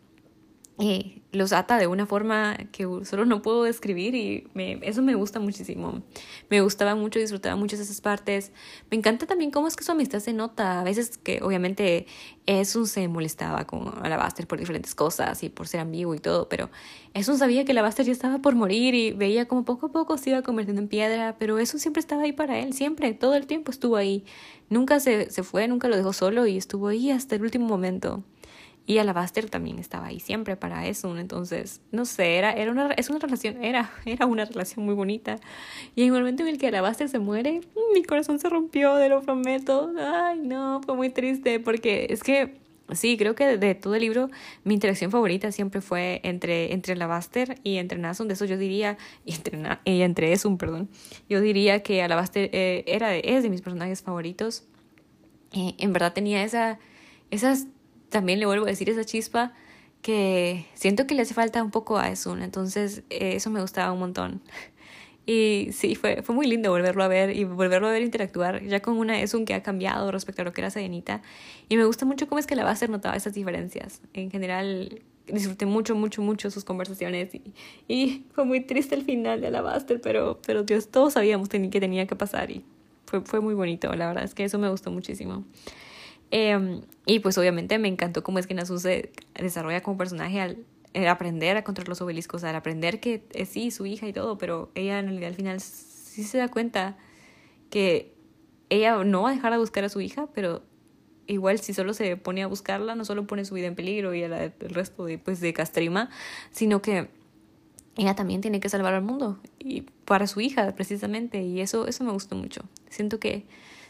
eh, los ata de una forma que solo no puedo describir y me, eso me gusta muchísimo. Me gustaba mucho, disfrutaba mucho esas partes. Me encanta también cómo es que su amistad se nota. A veces que obviamente Esun se molestaba con Alabaster por diferentes cosas y por ser ambiguo y todo, pero Esun sabía que Alabaster ya estaba por morir y veía como poco a poco se iba convirtiendo en piedra, pero Esun siempre estaba ahí para él, siempre, todo el tiempo estuvo ahí. Nunca se, se fue, nunca lo dejó solo y estuvo ahí hasta el último momento. Y Alabaster también estaba ahí siempre para eso. Entonces, no sé, era, era una, es una relación, era, era una relación muy bonita. Y en el momento en el que Alabaster se muere, mi corazón se rompió, de lo prometo. Ay, no, fue muy triste porque es que Sí, creo que de, todo el libro mi interacción favorita siempre fue entre, entre Alabaster y entre Nasun. De eso yo diría, y entre, y entre Esun, perdón. Yo diría que Alabaster eh, era es de mis personajes favoritos. Eh, en verdad tenía esa, esas también le vuelvo a decir esa chispa que siento que le hace falta un poco a Esun, entonces eh, eso me gustaba un montón. Y sí, fue, fue muy lindo volverlo a ver y volverlo a ver interactuar ya con una Esun que ha cambiado respecto a lo que era Serenita. Y me gusta mucho cómo es que la base notaba esas diferencias. En general, disfruté mucho, mucho, mucho sus conversaciones y, y fue muy triste el final de Alabaster, pero, pero Dios, todos sabíamos que tenía que pasar y fue, fue muy bonito, la verdad es que eso me gustó muchísimo. Em, y pues obviamente me encantó cómo es que Nasu se desarrolla como personaje al aprender a controlar los obeliscos, al aprender que sí, su hija y todo, pero ella en realidad al final sí se da cuenta que ella no va a dejar de buscar a su hija, pero igual si solo se pone a buscarla, no solo pone su vida en peligro y el resto de, pues, de Castrima, sino que ella también tiene que salvar al mundo y para su hija precisamente y eso eso me gustó mucho. Siento que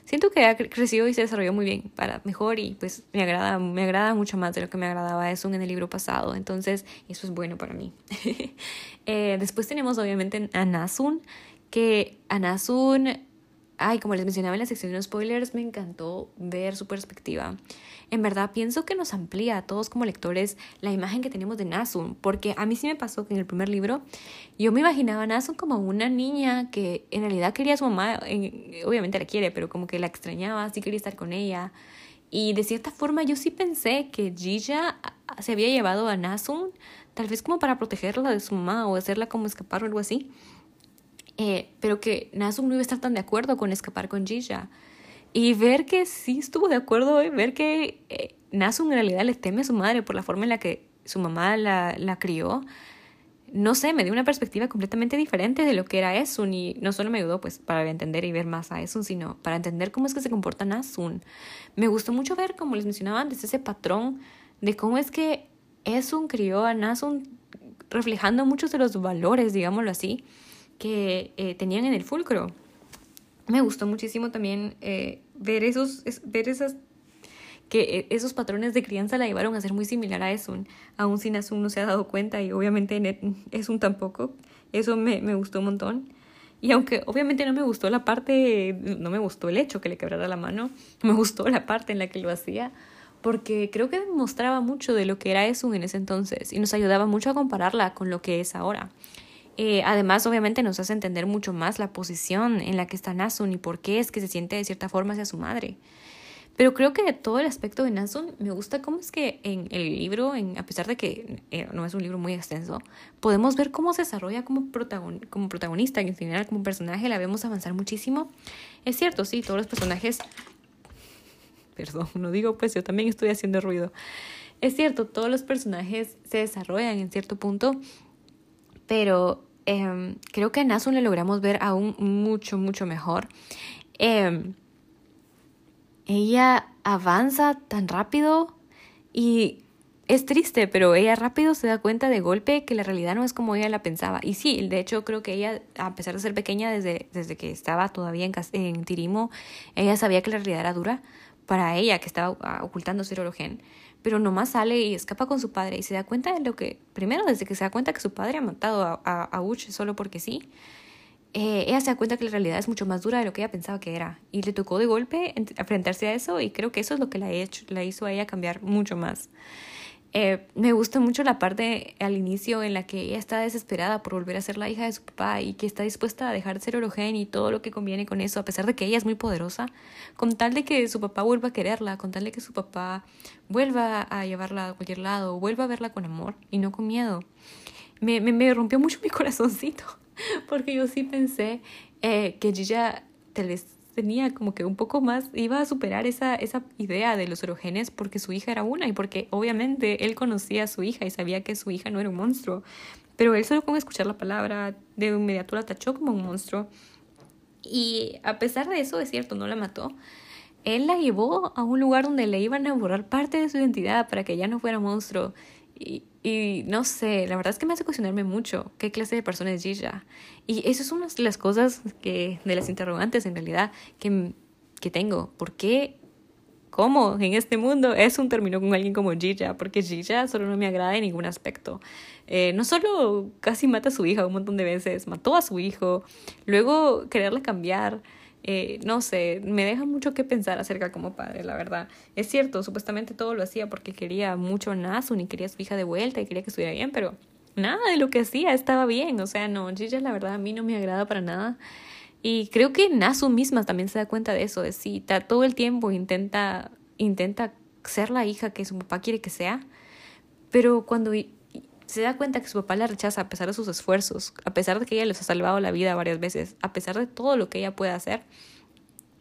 siento que ha crecido y se desarrolló muy bien para mejor y pues me agrada, me agrada mucho más de lo que me agradaba eso en el libro pasado. Entonces, eso es bueno para mí. eh, después tenemos obviamente a Nasun, que a Nasun, ay, como les mencionaba en la sección de spoilers, me encantó ver su perspectiva en verdad pienso que nos amplía a todos como lectores la imagen que tenemos de Nasun, porque a mí sí me pasó que en el primer libro yo me imaginaba a Nasun como una niña que en realidad quería a su mamá, obviamente la quiere, pero como que la extrañaba, sí quería estar con ella. Y de cierta forma yo sí pensé que Gija se había llevado a Nasun, tal vez como para protegerla de su mamá o hacerla como escapar o algo así. Eh, pero que Nasun no iba a estar tan de acuerdo con escapar con Gija. Y ver que sí estuvo de acuerdo, ver que eh, Nasun en realidad le teme a su madre por la forma en la que su mamá la, la crió, no sé, me dio una perspectiva completamente diferente de lo que era Esun y no solo me ayudó pues para entender y ver más a Esun, sino para entender cómo es que se comporta Nasun. Me gustó mucho ver, como les mencionaba antes, ese patrón de cómo es que Esun crió a Nasun reflejando muchos de los valores, digámoslo así, que eh, tenían en el fulcro me gustó muchísimo también eh, ver esos, ver esas que eh, esos patrones de crianza la llevaron a ser muy similar a Esun, aún sin Esun no se ha dado cuenta y obviamente Esun tampoco, eso me, me gustó un montón. Y aunque obviamente no me gustó la parte, no me gustó el hecho que le quebrara la mano, me gustó la parte en la que lo hacía, porque creo que demostraba mucho de lo que era Esun en ese entonces y nos ayudaba mucho a compararla con lo que es ahora. Eh, además, obviamente nos hace entender mucho más la posición en la que está Nasun y por qué es que se siente de cierta forma hacia su madre. Pero creo que de todo el aspecto de Nasun me gusta cómo es que en el libro, a pesar de que eh, no es un libro muy extenso, podemos ver cómo se desarrolla como, protagonista, en general como personaje la vemos avanzar muchísimo. Es cierto, sí, todos los personajes... Perdón, no digo pues yo también estoy haciendo ruido. Es cierto, todos los personajes se desarrollan en cierto punto pero em, creo que a Nasun le logramos ver aún mucho, mucho mejor. Em, ella avanza tan rápido y es triste, pero ella rápido se da cuenta de golpe que la realidad no es como ella la pensaba. Y sí, de hecho creo que ella, a pesar de ser pequeña desde, desde que estaba todavía en, en Tirimo, ella sabía que la realidad era dura para ella, que estaba ocultando su hidrógeno pero nomás sale y escapa con su padre y se da cuenta de lo que, primero desde que se da cuenta que su padre ha matado a, a, Uche solo porque sí, eh, ella se da cuenta que la realidad es mucho más dura de lo que ella pensaba que era y le tocó de golpe enfrentarse a eso y creo que eso es lo que la, hecho, la hizo a ella cambiar mucho más. Eh, me gusta mucho la parte al inicio en la que ella está desesperada por volver a ser la hija de su papá y que está dispuesta a dejar de ser Orogen y todo lo que conviene con eso, a pesar de que ella es muy poderosa, con tal de que su papá vuelva a quererla, con tal de que su papá vuelva a llevarla a cualquier lado, vuelva a verla con amor y no con miedo. Me, me, me rompió mucho mi corazoncito, porque yo sí pensé eh, que Gilla tal vez tenía como que un poco más, iba a superar esa, esa idea de los orogenes porque su hija era una y porque obviamente él conocía a su hija y sabía que su hija no era un monstruo. Pero él solo con escuchar la palabra de inmediato la tachó como un monstruo. Y a pesar de eso, es cierto, no la mató. Él la llevó a un lugar donde le iban a borrar parte de su identidad para que ya no fuera monstruo. Y, y no sé, la verdad es que me hace cuestionarme mucho qué clase de persona es Gilla. Y eso es una de las cosas que, de las interrogantes en realidad que, que tengo. ¿Por qué, cómo en este mundo es un término con alguien como Gilla? Porque Gilla solo no me agrada en ningún aspecto. Eh, no solo casi mata a su hija un montón de veces, mató a su hijo, luego quererle cambiar. Eh, no sé, me deja mucho que pensar acerca como padre, la verdad. Es cierto, supuestamente todo lo hacía porque quería mucho a Nasun y quería a su hija de vuelta y quería que estuviera bien, pero nada de lo que hacía estaba bien. O sea, no, Gigi la verdad a mí no me agrada para nada. Y creo que Nasun misma también se da cuenta de eso, de si todo el tiempo intenta, intenta ser la hija que su papá quiere que sea, pero cuando se da cuenta que su papá la rechaza a pesar de sus esfuerzos, a pesar de que ella les ha salvado la vida varias veces, a pesar de todo lo que ella puede hacer,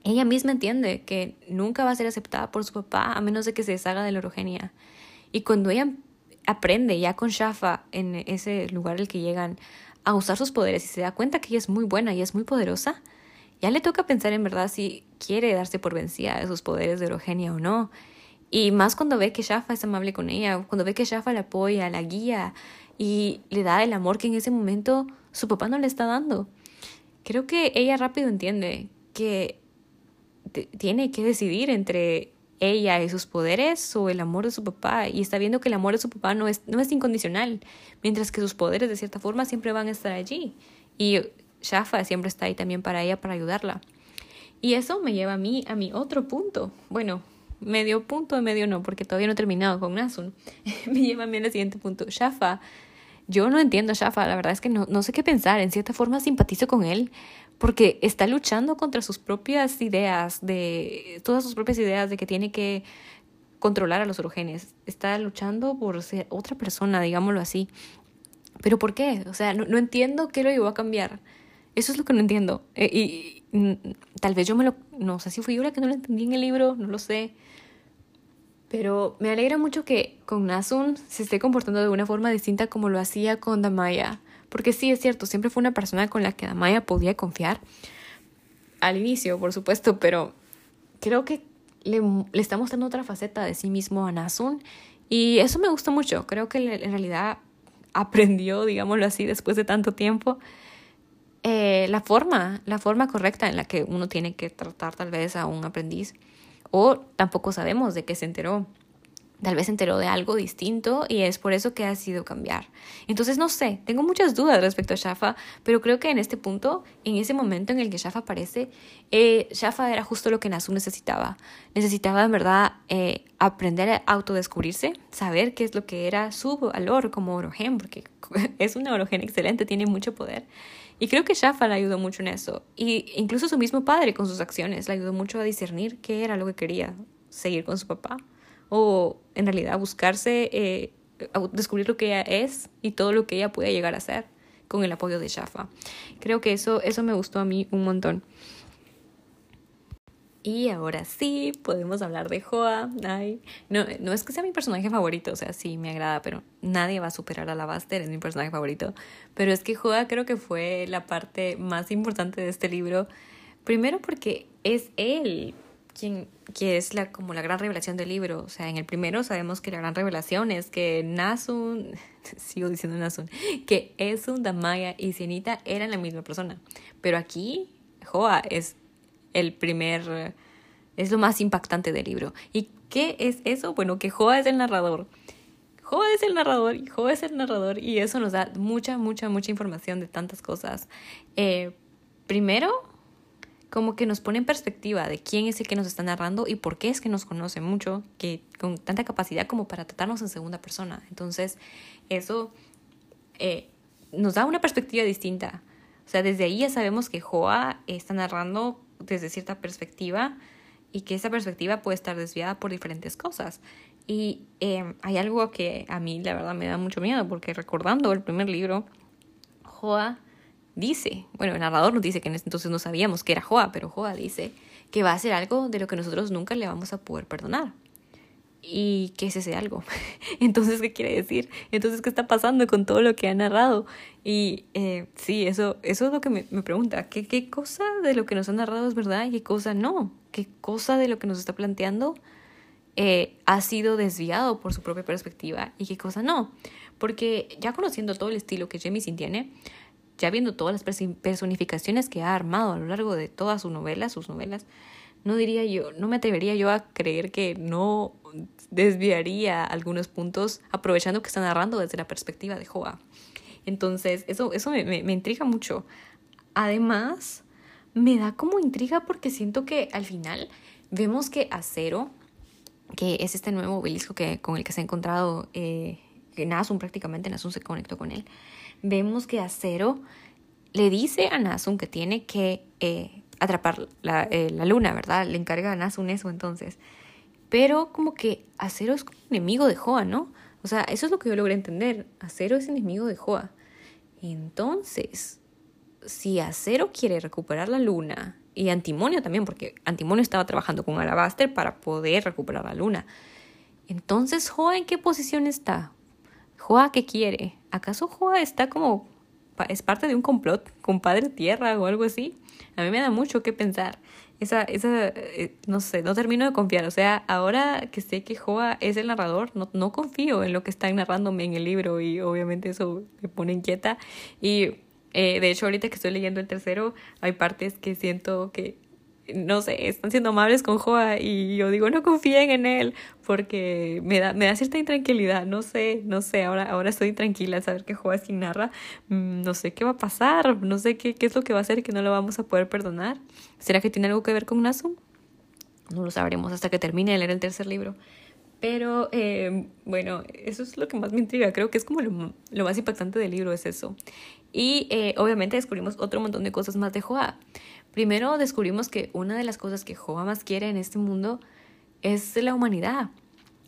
ella misma entiende que nunca va a ser aceptada por su papá a menos de que se deshaga de la orogenia. Y cuando ella aprende ya con Shafa en ese lugar al que llegan a usar sus poderes y se da cuenta que ella es muy buena y es muy poderosa, ya le toca pensar en verdad si quiere darse por vencida de sus poderes de orogenia o no. Y más cuando ve que Shafa es amable con ella, cuando ve que Shafa la apoya, la guía y le da el amor que en ese momento su papá no le está dando. Creo que ella rápido entiende que tiene que decidir entre ella y sus poderes o el amor de su papá y está viendo que el amor de su papá no es, no es incondicional, mientras que sus poderes de cierta forma siempre van a estar allí y Shafa siempre está ahí también para ella, para ayudarla. Y eso me lleva a mí a mi otro punto. Bueno, medio punto, medio no, porque todavía no he terminado con Nasun. me lleva a mí al siguiente punto. Shafa, yo no entiendo a Shafa, la verdad es que no, no sé qué pensar. En cierta forma simpatizo con él porque está luchando contra sus propias ideas, de todas sus propias ideas de que tiene que controlar a los orogenes. Está luchando por ser otra persona, digámoslo así. ¿Pero por qué? O sea, no, no entiendo qué lo llevó a cambiar. Eso es lo que no entiendo. Eh, y, y, tal vez yo me lo... No sé si fui yo la que no lo entendí en el libro, no lo sé. Pero me alegra mucho que con Nasun se esté comportando de una forma distinta como lo hacía con Damaya. Porque sí, es cierto, siempre fue una persona con la que Damaya podía confiar. Al inicio, por supuesto, pero creo que le, le está mostrando otra faceta de sí mismo a Nasun. Y eso me gusta mucho. Creo que en realidad aprendió, digámoslo así, después de tanto tiempo, eh, la forma, la forma correcta en la que uno tiene que tratar tal vez a un aprendiz o tampoco sabemos de qué se enteró. Tal vez se enteró de algo distinto y es por eso que ha sido cambiar. Entonces no sé, tengo muchas dudas respecto a Shafa, pero creo que en este punto, en ese momento en el que Shafa aparece, eh, Shafa era justo lo que Nasu necesitaba. Necesitaba en verdad eh, aprender a autodescubrirse, saber qué es lo que era su valor como Orogen, porque es una Orogen excelente, tiene mucho poder. Y creo que Shafa le ayudó mucho en eso. Y incluso su mismo padre con sus acciones le ayudó mucho a discernir qué era lo que quería, seguir con su papá. O en realidad buscarse, eh, descubrir lo que ella es y todo lo que ella puede llegar a ser con el apoyo de Shafa. Creo que eso, eso me gustó a mí un montón. Y ahora sí, podemos hablar de Joa. Ay, no, no es que sea mi personaje favorito, o sea, sí me agrada, pero nadie va a superar a la Buster, es mi personaje favorito. Pero es que Joa creo que fue la parte más importante de este libro. Primero porque es él quien que es la, como la gran revelación del libro. O sea, en el primero sabemos que la gran revelación es que Nasun, sigo diciendo Nasun, que Esun, Damaya y Cienita eran la misma persona. Pero aquí, Joa es el primer, es lo más impactante del libro. ¿Y qué es eso? Bueno, que Joa es el narrador. Joa es el narrador y Joa es el narrador y eso nos da mucha, mucha, mucha información de tantas cosas. Eh, primero, como que nos pone en perspectiva de quién es el que nos está narrando y por qué es que nos conoce mucho, que con tanta capacidad como para tratarnos en segunda persona. Entonces, eso eh, nos da una perspectiva distinta. O sea, desde ahí ya sabemos que Joa está narrando desde cierta perspectiva y que esa perspectiva puede estar desviada por diferentes cosas. Y em, hay algo que a mí la verdad me da mucho miedo, porque recordando el primer libro, Joa dice, bueno, el narrador nos dice que en ese entonces no sabíamos que era Joa, pero Joa dice que va a hacer algo de lo que nosotros nunca le vamos a poder perdonar. ¿Y qué es ese algo? Entonces, ¿qué quiere decir? Entonces, ¿qué está pasando con todo lo que ha narrado? Y eh, sí, eso, eso es lo que me, me pregunta. ¿Qué, ¿Qué cosa de lo que nos ha narrado es verdad y qué cosa no? ¿Qué cosa de lo que nos está planteando eh, ha sido desviado por su propia perspectiva y qué cosa no? Porque ya conociendo todo el estilo que Jemisin tiene, ya viendo todas las personificaciones que ha armado a lo largo de todas sus novelas, sus novelas, no diría yo, no me atrevería yo a creer que no desviaría algunos puntos aprovechando que está narrando desde la perspectiva de Joa. Entonces, eso, eso me, me, intriga mucho. Además, me da como intriga porque siento que al final vemos que Acero, que es este nuevo obelisco que, con el que se ha encontrado eh, Nasun prácticamente, Nasun se conectó con él, vemos que Acero le dice a Nasun que tiene que eh, atrapar la, eh, la, luna, ¿verdad? Le encarga a Nasun eso entonces. Pero como que Acero es enemigo de Joa, ¿no? O sea, eso es lo que yo logré entender. Acero es enemigo de Joa. Entonces, si Acero quiere recuperar la luna, y Antimonio también, porque Antimonio estaba trabajando con Alabaster para poder recuperar la luna. Entonces, Joa, ¿en qué posición está? Joa, ¿qué quiere? ¿Acaso Joa está como es parte de un complot con Padre Tierra o algo así. A mí me da mucho que pensar. Esa, esa, eh, no sé, no termino de confiar. O sea, ahora que sé que Joa es el narrador, no, no confío en lo que están narrándome en el libro y obviamente eso me pone inquieta. Y eh, de hecho, ahorita que estoy leyendo el tercero, hay partes que siento que no sé, están siendo amables con Joa y yo digo, no confíen en él porque me da, me da cierta intranquilidad, no sé, no sé, ahora, ahora estoy tranquila al saber que Joa quien narra, mm, no sé qué va a pasar, no sé qué, qué es lo que va a hacer que no lo vamos a poder perdonar. ¿Será que tiene algo que ver con Nasum? No lo sabremos hasta que termine de leer el tercer libro. Pero eh, bueno, eso es lo que más me intriga. Creo que es como lo, lo más impactante del libro, es eso. Y eh, obviamente descubrimos otro montón de cosas más de Joa. Primero descubrimos que una de las cosas que Joa más quiere en este mundo es la humanidad.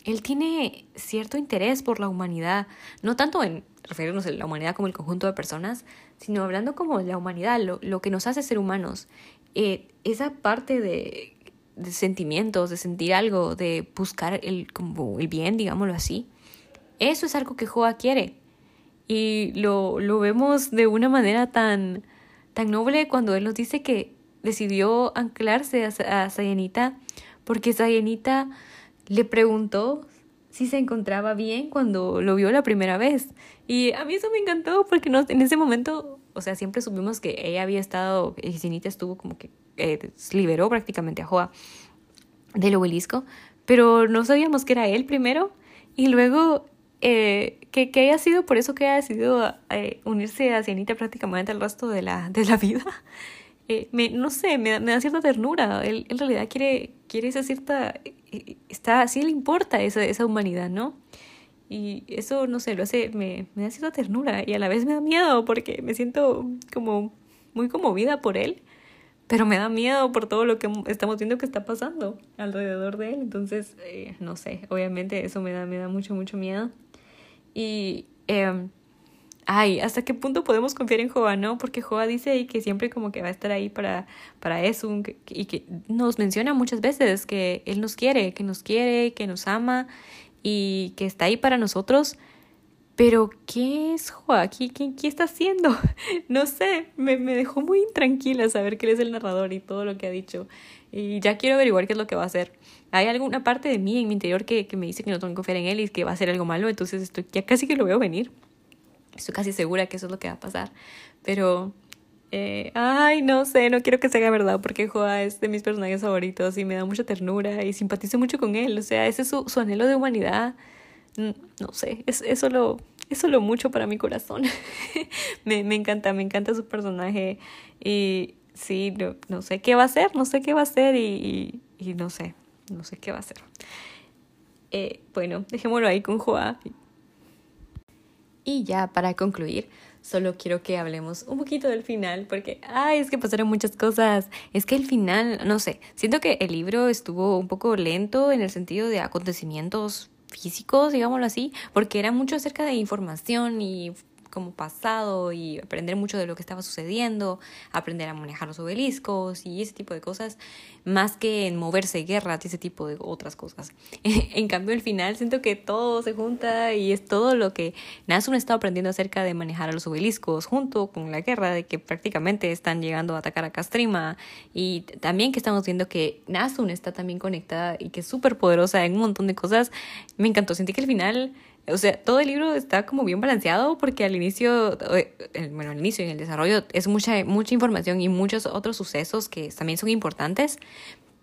Él tiene cierto interés por la humanidad, no tanto en referirnos a la humanidad como el conjunto de personas, sino hablando como la humanidad, lo, lo que nos hace ser humanos. Eh, esa parte de, de, sentimientos, de sentir algo, de buscar el, como el bien, digámoslo así, eso es algo que Joa quiere. Y lo, lo vemos de una manera tan, tan noble cuando él nos dice que decidió anclarse a, a Sayanita porque Sayanita le preguntó si se encontraba bien cuando lo vio la primera vez. Y a mí eso me encantó porque no, en ese momento, o sea, siempre supimos que ella había estado, Sayanita estuvo como que eh, liberó prácticamente a Joa del obelisco, pero no sabíamos que era él primero y luego eh, que, que, haya sido por eso que haya decidido eh, unirse a Cianita prácticamente el resto de la, de la vida. Eh, me, no sé, me, me, da cierta ternura. Él en realidad quiere, quiere esa cierta... Eh, está, sí le importa esa, esa humanidad, ¿no? Y eso, no sé, lo hace, me, me da cierta ternura y a la vez me da miedo porque me siento como muy conmovida por él, pero me da miedo por todo lo que estamos viendo que está pasando alrededor de él. Entonces, eh, no sé, obviamente eso me da, me da mucho, mucho miedo. Y, eh, ay, ¿hasta qué punto podemos confiar en Joa, no? Porque Joa dice ahí que siempre como que va a estar ahí para, para eso y que nos menciona muchas veces que Él nos quiere, que nos quiere, que nos ama y que está ahí para nosotros. Pero, ¿qué es Joa? ¿Qué, qué, qué está haciendo? No sé, me, me dejó muy intranquila saber que él es el narrador y todo lo que ha dicho. Y ya quiero averiguar qué es lo que va a hacer hay alguna parte de mí en mi interior que, que me dice que no tengo que confiar en él y que va a hacer algo malo, entonces estoy ya casi que lo veo venir. Estoy casi segura que eso es lo que va a pasar. Pero, eh, ay, no sé, no quiero que se haga verdad porque Joa es de mis personajes favoritos y me da mucha ternura y simpatizo mucho con él. O sea, ese es su, su anhelo de humanidad. Mm, no sé, es, eso lo, eso lo mucho para mi corazón. me, me encanta, me encanta su personaje y sí, no, no, sé qué va a hacer, no sé qué va a hacer y, y, no sé, no sé qué va a hacer. Eh, bueno, dejémoslo ahí con Joa. Y ya para concluir, solo quiero que hablemos un poquito del final, porque, ay, es que pasaron muchas cosas. Es que el final, no sé, siento que el libro estuvo un poco lento en el sentido de acontecimientos físicos, digámoslo así, porque era mucho acerca de información y como pasado y aprender mucho de lo que estaba sucediendo, aprender a manejar los obeliscos y ese tipo de cosas, más que en moverse guerra y ese tipo de otras cosas. en cambio, al final siento que todo se junta y es todo lo que Nasun está aprendiendo acerca de manejar a los obeliscos junto con la guerra, de que prácticamente están llegando a atacar a Castrima y también que estamos viendo que Nasun está también conectada y que es súper poderosa en un montón de cosas. Me encantó, sentí que al final o sea, todo el libro está como bien balanceado porque al inicio, eh, bueno, al inicio y en el desarrollo es mucha, mucha información y muchos otros sucesos que también son importantes,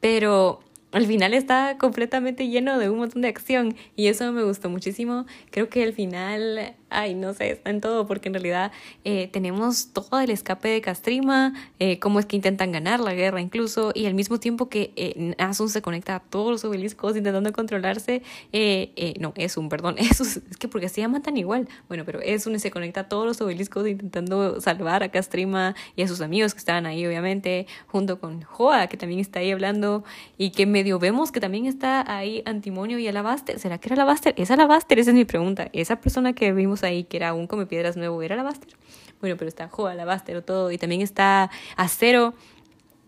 pero al final está completamente lleno de un montón de acción y eso me gustó muchísimo. Creo que al final, ay, no sé, está en todo porque en realidad eh, tenemos todo el escape de Castrima, eh, cómo es que intentan ganar la guerra incluso y al mismo tiempo que eh, Asun se conecta a todos los obeliscos intentando controlarse, eh, eh, no, es un, perdón, es, es que porque se llaman tan igual, bueno, pero es un se conecta a todos los obeliscos intentando salvar a Castrima y a sus amigos que estaban ahí obviamente, junto con Joa que también está ahí hablando y que me medio vemos que también está ahí Antimonio y Alabaster. ¿Será que era Alabaster? ¿Es Alabaster? Esa es mi pregunta. ¿Esa persona que vimos ahí, que era un come piedras nuevo, era Alabaster? Bueno, pero está Jo, Alabaster o todo. Y también está Acero.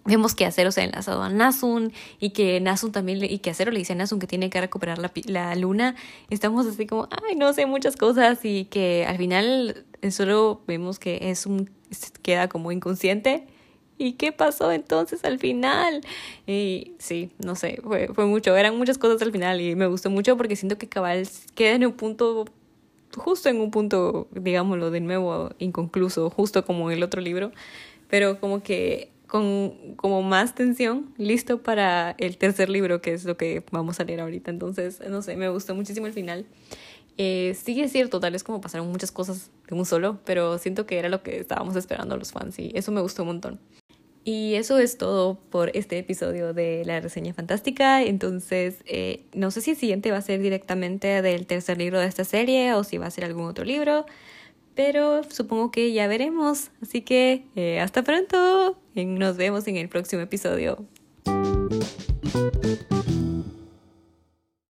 Vemos que Acero se ha enlazado a Nasun y que Nasun también, y que Acero le dice a Nasun que tiene que recuperar la, la luna. Estamos así como, ay, no sé, muchas cosas y que al final solo vemos que es un, queda como inconsciente ¿Y qué pasó entonces al final? Y sí, no sé, fue, fue mucho, eran muchas cosas al final y me gustó mucho porque siento que Cabal queda en un punto, justo en un punto, digámoslo de nuevo, inconcluso, justo como el otro libro, pero como que con como más tensión, listo para el tercer libro, que es lo que vamos a leer ahorita. Entonces, no sé, me gustó muchísimo el final. Eh, sí es cierto, tal vez como pasaron muchas cosas de un solo, pero siento que era lo que estábamos esperando los fans y eso me gustó un montón. Y eso es todo por este episodio de la reseña fantástica. Entonces, eh, no sé si el siguiente va a ser directamente del tercer libro de esta serie o si va a ser algún otro libro, pero supongo que ya veremos. Así que eh, hasta pronto. Nos vemos en el próximo episodio.